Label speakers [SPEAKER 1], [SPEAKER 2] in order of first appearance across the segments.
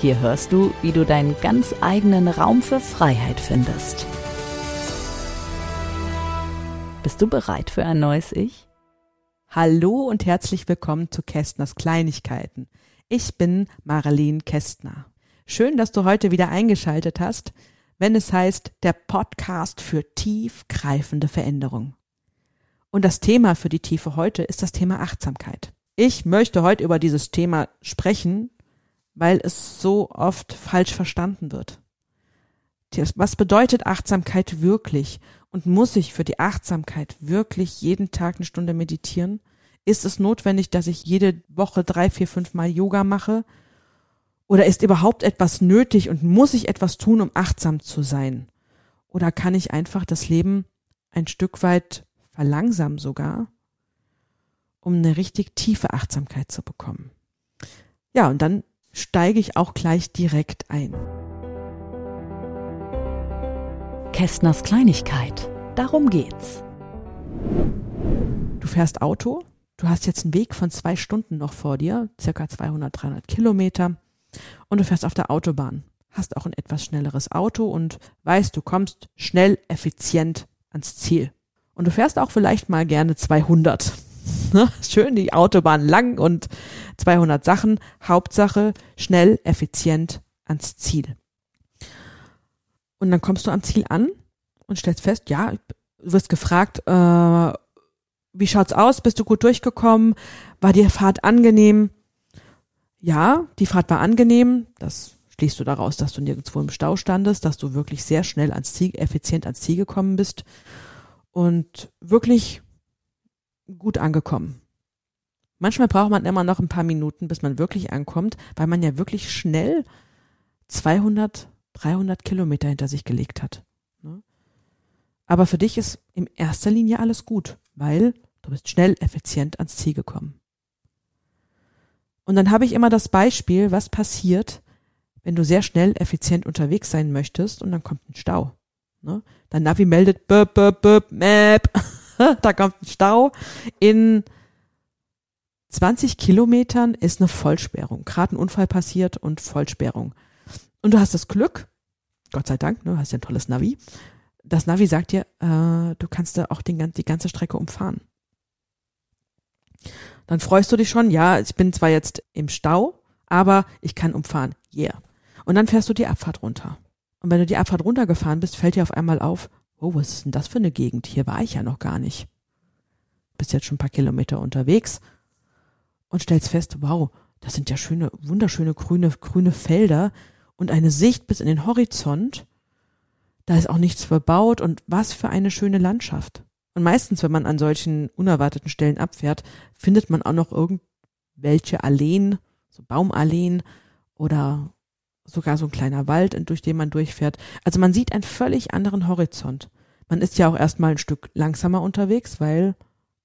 [SPEAKER 1] hier hörst du, wie du deinen ganz eigenen Raum für Freiheit findest. Bist du bereit für ein neues Ich?
[SPEAKER 2] Hallo und herzlich willkommen zu Kästners Kleinigkeiten. Ich bin Marlene Kästner. Schön, dass du heute wieder eingeschaltet hast, wenn es heißt der Podcast für tiefgreifende Veränderung. Und das Thema für die Tiefe heute ist das Thema Achtsamkeit. Ich möchte heute über dieses Thema sprechen, weil es so oft falsch verstanden wird. Was bedeutet Achtsamkeit wirklich? Und muss ich für die Achtsamkeit wirklich jeden Tag eine Stunde meditieren? Ist es notwendig, dass ich jede Woche drei, vier, fünf Mal Yoga mache? Oder ist überhaupt etwas nötig und muss ich etwas tun, um achtsam zu sein? Oder kann ich einfach das Leben ein Stück weit verlangsamen sogar, um eine richtig tiefe Achtsamkeit zu bekommen? Ja, und dann steige ich auch gleich direkt ein.
[SPEAKER 1] Kästners Kleinigkeit. Darum geht's.
[SPEAKER 2] Du fährst Auto, du hast jetzt einen Weg von zwei Stunden noch vor dir, circa 200, 300 Kilometer, und du fährst auf der Autobahn. Hast auch ein etwas schnelleres Auto und weißt, du kommst schnell, effizient ans Ziel. Und du fährst auch vielleicht mal gerne 200. Ne? Schön die Autobahn lang und 200 Sachen. Hauptsache schnell, effizient ans Ziel. Und dann kommst du am Ziel an und stellst fest, ja, du wirst gefragt, äh, wie schaut's aus? Bist du gut durchgekommen? War die Fahrt angenehm? Ja, die Fahrt war angenehm. Das schließt du daraus, dass du nirgendwo im Stau standest, dass du wirklich sehr schnell ans Ziel, effizient ans Ziel gekommen bist und wirklich gut angekommen. Manchmal braucht man immer noch ein paar Minuten, bis man wirklich ankommt, weil man ja wirklich schnell 200, 300 Kilometer hinter sich gelegt hat. Ne? Aber für dich ist in erster Linie alles gut, weil du bist schnell, effizient ans Ziel gekommen. Und dann habe ich immer das Beispiel, was passiert, wenn du sehr schnell, effizient unterwegs sein möchtest und dann kommt ein Stau. Ne? Dein Navi meldet, böp, böp, böp, map. da kommt ein Stau. In 20 Kilometern ist eine Vollsperrung. Gerade ein Unfall passiert und Vollsperrung. Und du hast das Glück, Gott sei Dank, ne, hast ja ein tolles Navi. Das Navi sagt dir, äh, du kannst da auch den, die ganze Strecke umfahren. Dann freust du dich schon, ja, ich bin zwar jetzt im Stau, aber ich kann umfahren. Yeah. Und dann fährst du die Abfahrt runter. Und wenn du die Abfahrt runtergefahren bist, fällt dir auf einmal auf, oh, was ist denn das für eine Gegend? Hier war ich ja noch gar nicht. Bist jetzt schon ein paar Kilometer unterwegs und stellst fest, wow, das sind ja schöne, wunderschöne grüne, grüne Felder und eine Sicht bis in den Horizont. Da ist auch nichts verbaut und was für eine schöne Landschaft. Und meistens, wenn man an solchen unerwarteten Stellen abfährt, findet man auch noch irgendwelche Alleen, so Baumalleen oder sogar so ein kleiner Wald, durch den man durchfährt. Also man sieht einen völlig anderen Horizont. Man ist ja auch erstmal ein Stück langsamer unterwegs, weil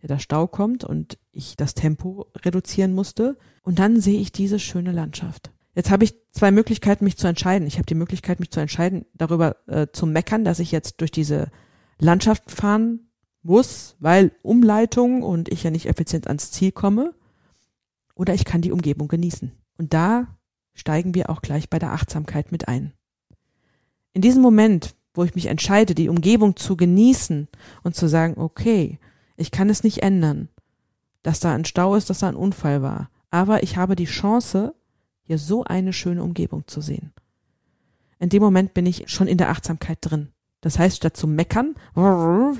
[SPEAKER 2] ja der Stau kommt und ich das Tempo reduzieren musste. Und dann sehe ich diese schöne Landschaft. Jetzt habe ich zwei Möglichkeiten, mich zu entscheiden. Ich habe die Möglichkeit, mich zu entscheiden, darüber äh, zu meckern, dass ich jetzt durch diese Landschaft fahren muss, weil Umleitung und ich ja nicht effizient ans Ziel komme. Oder ich kann die Umgebung genießen. Und da steigen wir auch gleich bei der Achtsamkeit mit ein. In diesem Moment, wo ich mich entscheide, die Umgebung zu genießen und zu sagen, okay, ich kann es nicht ändern, dass da ein Stau ist, dass da ein Unfall war, aber ich habe die Chance, hier so eine schöne Umgebung zu sehen. In dem Moment bin ich schon in der Achtsamkeit drin. Das heißt, statt zu meckern,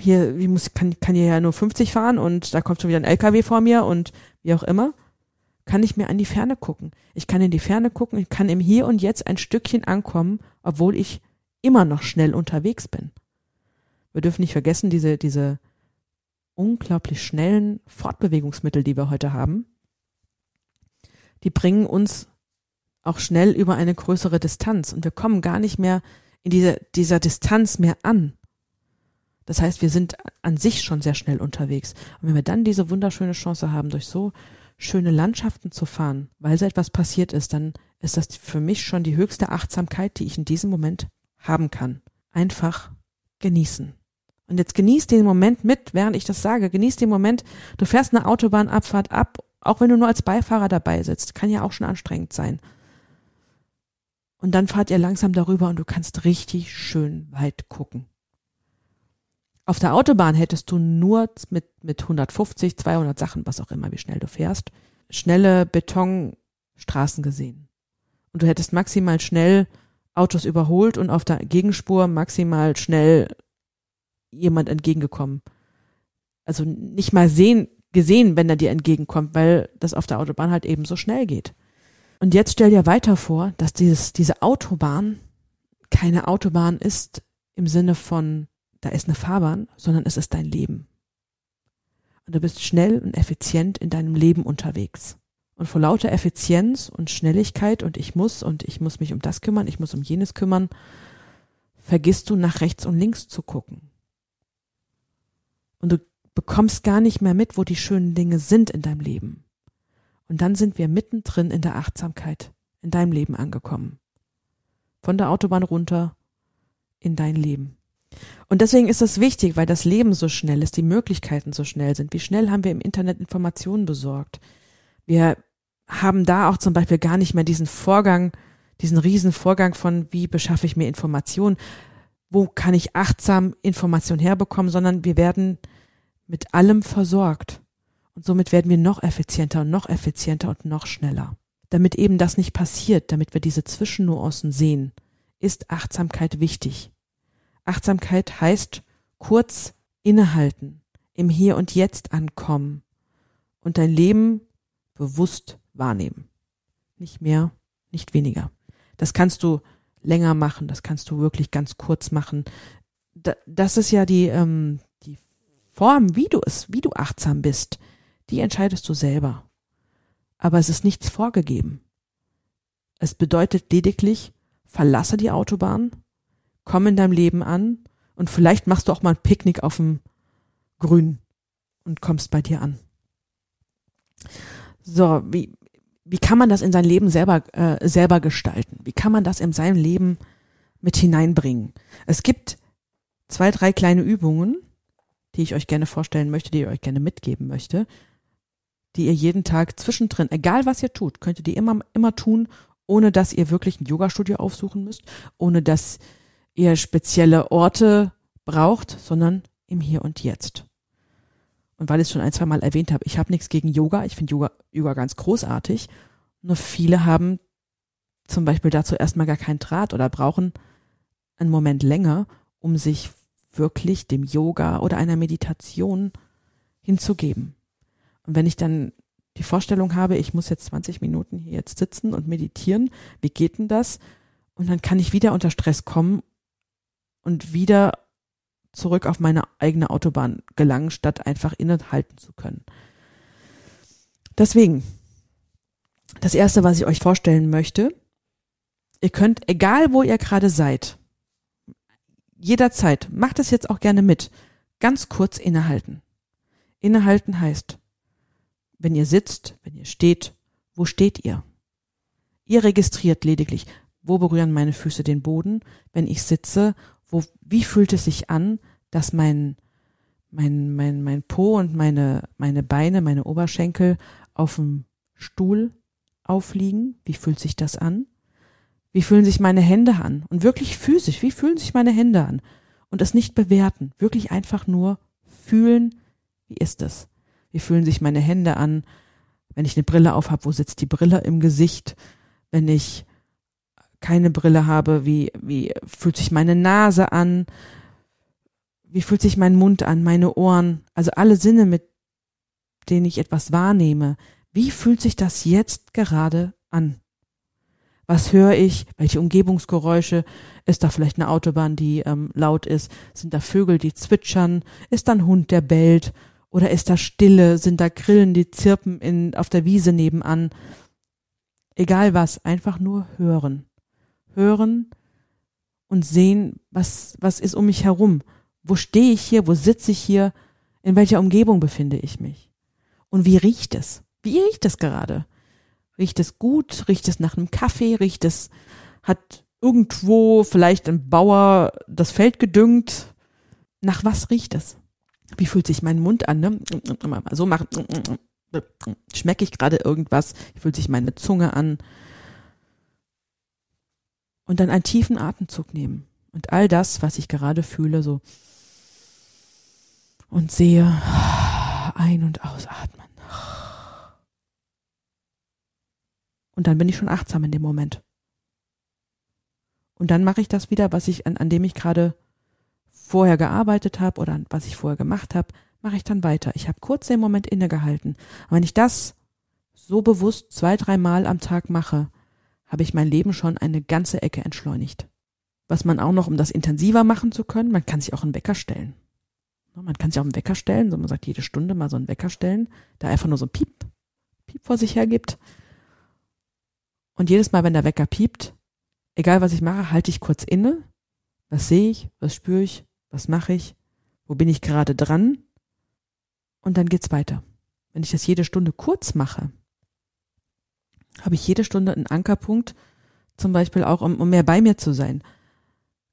[SPEAKER 2] hier, ich muss, kann, kann hier ja nur 50 fahren und da kommt schon wieder ein LKW vor mir und wie auch immer, kann ich mir an die Ferne gucken. Ich kann in die Ferne gucken, ich kann im Hier und Jetzt ein Stückchen ankommen, obwohl ich immer noch schnell unterwegs bin. Wir dürfen nicht vergessen, diese, diese unglaublich schnellen Fortbewegungsmittel, die wir heute haben, die bringen uns auch schnell über eine größere Distanz und wir kommen gar nicht mehr in diese, dieser Distanz mehr an. Das heißt, wir sind an sich schon sehr schnell unterwegs. Und wenn wir dann diese wunderschöne Chance haben, durch so schöne Landschaften zu fahren, weil so etwas passiert ist, dann ist das für mich schon die höchste Achtsamkeit, die ich in diesem Moment haben kann. Einfach genießen. Und jetzt genieß den Moment mit, während ich das sage. Genieß den Moment. Du fährst eine Autobahnabfahrt ab, auch wenn du nur als Beifahrer dabei sitzt. Kann ja auch schon anstrengend sein. Und dann fahrt ihr langsam darüber und du kannst richtig schön weit gucken. Auf der Autobahn hättest du nur mit, mit 150, 200 Sachen, was auch immer, wie schnell du fährst, schnelle Betonstraßen gesehen. Und du hättest maximal schnell Autos überholt und auf der Gegenspur maximal schnell jemand entgegengekommen. Also nicht mal sehen, gesehen, wenn er dir entgegenkommt, weil das auf der Autobahn halt eben so schnell geht. Und jetzt stell dir weiter vor, dass dieses, diese Autobahn keine Autobahn ist im Sinne von, da ist eine Fahrbahn, sondern es ist dein Leben. Und du bist schnell und effizient in deinem Leben unterwegs. Und vor lauter Effizienz und Schnelligkeit und ich muss und ich muss mich um das kümmern, ich muss um jenes kümmern, vergisst du nach rechts und links zu gucken. Und du bekommst gar nicht mehr mit, wo die schönen Dinge sind in deinem Leben. Und dann sind wir mittendrin in der Achtsamkeit in deinem Leben angekommen. Von der Autobahn runter in dein Leben. Und deswegen ist das wichtig, weil das Leben so schnell ist, die Möglichkeiten so schnell sind. Wie schnell haben wir im Internet Informationen besorgt? Wir haben da auch zum Beispiel gar nicht mehr diesen Vorgang, diesen riesen Vorgang von, wie beschaffe ich mir Informationen, wo kann ich achtsam Informationen herbekommen, sondern wir werden mit allem versorgt. Und somit werden wir noch effizienter und noch effizienter und noch schneller. Damit eben das nicht passiert, damit wir diese Zwischennuancen sehen, ist Achtsamkeit wichtig. Achtsamkeit heißt kurz innehalten, im Hier und Jetzt ankommen und dein Leben bewusst wahrnehmen. Nicht mehr, nicht weniger. Das kannst du länger machen, das kannst du wirklich ganz kurz machen. Das ist ja die, ähm, die Form, wie du es, wie du achtsam bist, die entscheidest du selber. Aber es ist nichts vorgegeben. Es bedeutet lediglich, verlasse die Autobahn, komm in deinem Leben an und vielleicht machst du auch mal ein Picknick auf dem Grün und kommst bei dir an. So, wie, wie kann man das in sein Leben selber, äh, selber gestalten? Wie kann man das in sein Leben mit hineinbringen? Es gibt zwei, drei kleine Übungen, die ich euch gerne vorstellen möchte, die ich euch gerne mitgeben möchte, die ihr jeden Tag zwischendrin, egal was ihr tut, könnt ihr die immer, immer tun, ohne dass ihr wirklich ein Yoga-Studio aufsuchen müsst, ohne dass ihr spezielle Orte braucht, sondern im Hier und Jetzt. Und weil ich es schon ein, zwei Mal erwähnt habe, ich habe nichts gegen Yoga, ich finde Yoga, Yoga ganz großartig, nur viele haben zum Beispiel dazu erstmal gar keinen Draht oder brauchen einen Moment länger, um sich wirklich dem Yoga oder einer Meditation hinzugeben. Und wenn ich dann die Vorstellung habe, ich muss jetzt 20 Minuten hier jetzt sitzen und meditieren, wie geht denn das? Und dann kann ich wieder unter Stress kommen und wieder zurück auf meine eigene Autobahn gelangen, statt einfach innehalten zu können. Deswegen, das erste, was ich euch vorstellen möchte, ihr könnt, egal wo ihr gerade seid, jederzeit, macht es jetzt auch gerne mit, ganz kurz innehalten. Innehalten heißt, wenn ihr sitzt, wenn ihr steht, wo steht ihr? Ihr registriert lediglich, wo berühren meine Füße den Boden, wenn ich sitze wo, wie fühlt es sich an, dass mein, mein, mein, mein Po und meine, meine Beine, meine Oberschenkel auf dem Stuhl aufliegen? Wie fühlt sich das an? Wie fühlen sich meine Hände an? Und wirklich physisch, wie fühlen sich meine Hände an? Und das nicht bewerten, wirklich einfach nur fühlen, wie ist es? Wie fühlen sich meine Hände an, wenn ich eine Brille auf habe, wo sitzt die Brille im Gesicht? Wenn ich keine Brille habe, wie, wie fühlt sich meine Nase an, wie fühlt sich mein Mund an, meine Ohren, also alle Sinne, mit denen ich etwas wahrnehme. Wie fühlt sich das jetzt gerade an? Was höre ich? Welche Umgebungsgeräusche? Ist da vielleicht eine Autobahn, die ähm, laut ist? Sind da Vögel, die zwitschern? Ist da ein Hund, der bellt? Oder ist da Stille? Sind da Grillen, die zirpen in, auf der Wiese nebenan? Egal was, einfach nur hören. Hören und sehen, was, was ist um mich herum. Wo stehe ich hier? Wo sitze ich hier? In welcher Umgebung befinde ich mich? Und wie riecht es? Wie riecht es gerade? Riecht es gut? Riecht es nach einem Kaffee? Riecht es, hat irgendwo vielleicht ein Bauer das Feld gedüngt? Nach was riecht es? Wie fühlt sich mein Mund an? Ne? So machen. Schmecke ich gerade irgendwas? Wie fühlt sich meine Zunge an? Und dann einen tiefen Atemzug nehmen. Und all das, was ich gerade fühle, so und sehe, ein- und ausatmen. Und dann bin ich schon achtsam in dem Moment. Und dann mache ich das wieder, was ich an, an dem ich gerade vorher gearbeitet habe oder was ich vorher gemacht habe, mache ich dann weiter. Ich habe kurz den Moment innegehalten. Und wenn ich das so bewusst zwei, dreimal am Tag mache, habe ich mein Leben schon eine ganze Ecke entschleunigt. Was man auch noch, um das intensiver machen zu können, man kann sich auch einen Wecker stellen. Man kann sich auch einen Wecker stellen, so man sagt jede Stunde mal so einen Wecker stellen, der einfach nur so ein Piep, Piep vor sich hergibt. Und jedes Mal, wenn der Wecker piept, egal was ich mache, halte ich kurz inne. Was sehe ich? Was spüre ich? Was mache ich? Wo bin ich gerade dran? Und dann geht's weiter. Wenn ich das jede Stunde kurz mache, habe ich jede Stunde einen Ankerpunkt, zum Beispiel auch, um, um mehr bei mir zu sein.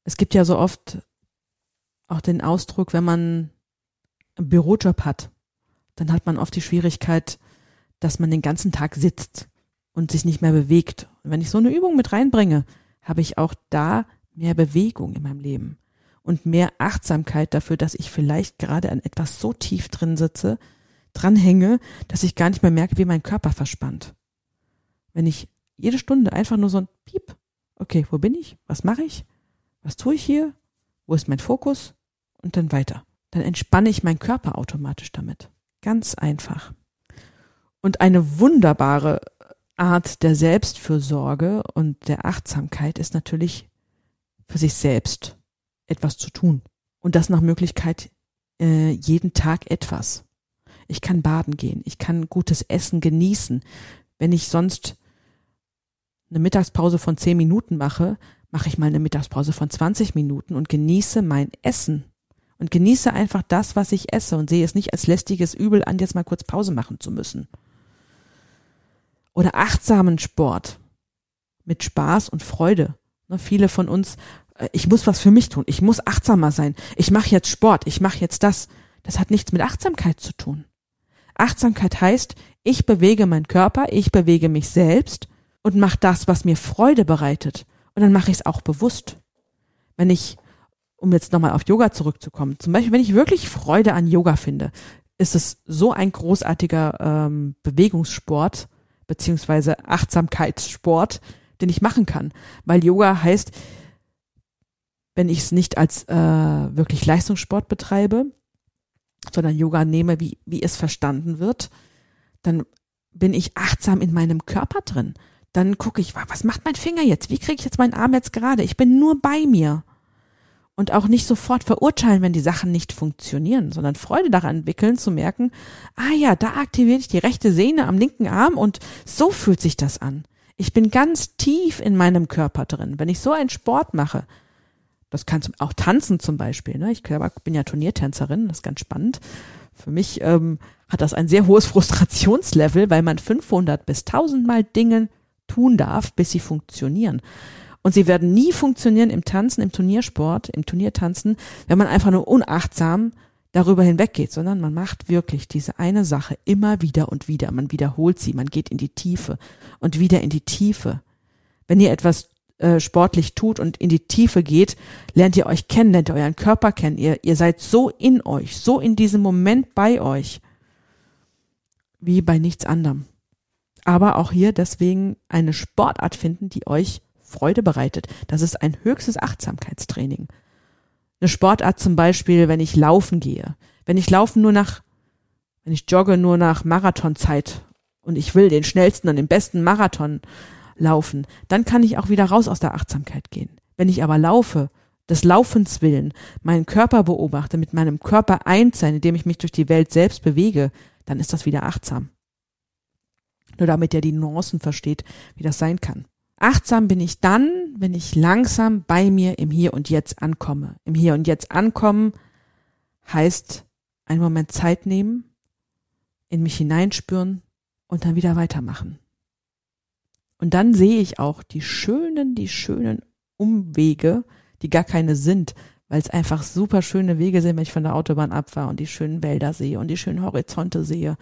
[SPEAKER 2] Es gibt ja so oft auch den Ausdruck, wenn man einen Bürojob hat, dann hat man oft die Schwierigkeit, dass man den ganzen Tag sitzt und sich nicht mehr bewegt. Und wenn ich so eine Übung mit reinbringe, habe ich auch da mehr Bewegung in meinem Leben und mehr Achtsamkeit dafür, dass ich vielleicht gerade an etwas so tief drin sitze, dranhänge, dass ich gar nicht mehr merke, wie mein Körper verspannt. Wenn ich jede Stunde einfach nur so ein Piep, okay, wo bin ich? Was mache ich? Was tue ich hier? Wo ist mein Fokus? und dann weiter. Dann entspanne ich meinen Körper automatisch damit. Ganz einfach. Und eine wunderbare Art der Selbstfürsorge und der Achtsamkeit ist natürlich für sich selbst etwas zu tun. Und das nach Möglichkeit äh, jeden Tag etwas. Ich kann baden gehen, ich kann gutes Essen genießen. Wenn ich sonst eine Mittagspause von zehn Minuten mache, mache ich mal eine Mittagspause von 20 Minuten und genieße mein Essen und genieße einfach das, was ich esse und sehe es nicht als lästiges Übel an, jetzt mal kurz Pause machen zu müssen. Oder achtsamen Sport mit Spaß und Freude. Ne, viele von uns, äh, ich muss was für mich tun, ich muss achtsamer sein, ich mache jetzt Sport, ich mache jetzt das. Das hat nichts mit Achtsamkeit zu tun. Achtsamkeit heißt, ich bewege meinen Körper, ich bewege mich selbst und mache das, was mir Freude bereitet. Und dann mache ich es auch bewusst. Wenn ich um jetzt nochmal auf Yoga zurückzukommen, zum Beispiel, wenn ich wirklich Freude an Yoga finde, ist es so ein großartiger ähm, Bewegungssport beziehungsweise Achtsamkeitssport, den ich machen kann. Weil Yoga heißt, wenn ich es nicht als äh, wirklich Leistungssport betreibe, sondern Yoga nehme, wie, wie es verstanden wird, dann bin ich achtsam in meinem Körper drin. Dann gucke ich, was macht mein Finger jetzt? Wie kriege ich jetzt meinen Arm jetzt gerade? Ich bin nur bei mir und auch nicht sofort verurteilen, wenn die Sachen nicht funktionieren, sondern Freude daran entwickeln, zu merken, ah ja, da aktiviere ich die rechte Sehne am linken Arm und so fühlt sich das an. Ich bin ganz tief in meinem Körper drin. Wenn ich so einen Sport mache, das kann auch tanzen zum Beispiel. Ne? Ich bin ja Turniertänzerin, das ist ganz spannend. Für mich ähm, hat das ein sehr hohes Frustrationslevel, weil man 500 bis 1000 Mal Dinge tun darf, bis sie funktionieren. Und sie werden nie funktionieren im Tanzen, im Turniersport, im Turniertanzen, wenn man einfach nur unachtsam darüber hinweggeht, sondern man macht wirklich diese eine Sache immer wieder und wieder. Man wiederholt sie, man geht in die Tiefe und wieder in die Tiefe. Wenn ihr etwas äh, sportlich tut und in die Tiefe geht, lernt ihr euch kennen, lernt ihr euren Körper kennen. Ihr, ihr seid so in euch, so in diesem Moment bei euch, wie bei nichts anderem. Aber auch hier deswegen eine Sportart finden, die euch Freude bereitet. Das ist ein höchstes Achtsamkeitstraining. Eine Sportart zum Beispiel, wenn ich laufen gehe. Wenn ich laufen nur nach, wenn ich jogge nur nach Marathonzeit und ich will den schnellsten und den besten Marathon laufen, dann kann ich auch wieder raus aus der Achtsamkeit gehen. Wenn ich aber laufe, des Laufens willen, meinen Körper beobachte, mit meinem Körper eins sein, indem ich mich durch die Welt selbst bewege, dann ist das wieder achtsam. Nur damit ihr die Nuancen versteht, wie das sein kann. Achtsam bin ich dann, wenn ich langsam bei mir im Hier und Jetzt ankomme. Im Hier und Jetzt ankommen heißt einen Moment Zeit nehmen, in mich hineinspüren und dann wieder weitermachen. Und dann sehe ich auch die schönen, die schönen Umwege, die gar keine sind, weil es einfach super schöne Wege sind, wenn ich von der Autobahn abfahre und die schönen Wälder sehe und die schönen Horizonte sehe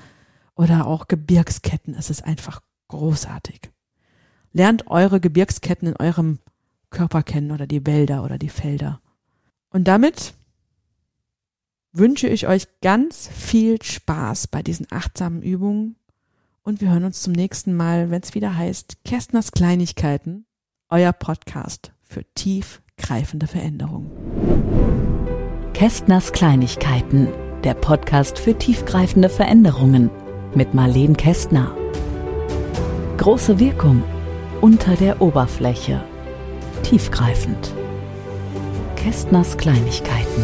[SPEAKER 2] oder auch Gebirgsketten. Es ist einfach großartig. Lernt eure Gebirgsketten in eurem Körper kennen oder die Wälder oder die Felder. Und damit wünsche ich euch ganz viel Spaß bei diesen achtsamen Übungen und wir hören uns zum nächsten Mal, wenn es wieder heißt Kästners Kleinigkeiten, euer Podcast für tiefgreifende Veränderungen.
[SPEAKER 1] Kästners Kleinigkeiten, der Podcast für tiefgreifende Veränderungen mit Marleen Kästner. Große Wirkung unter der Oberfläche. Tiefgreifend. Kästners Kleinigkeiten.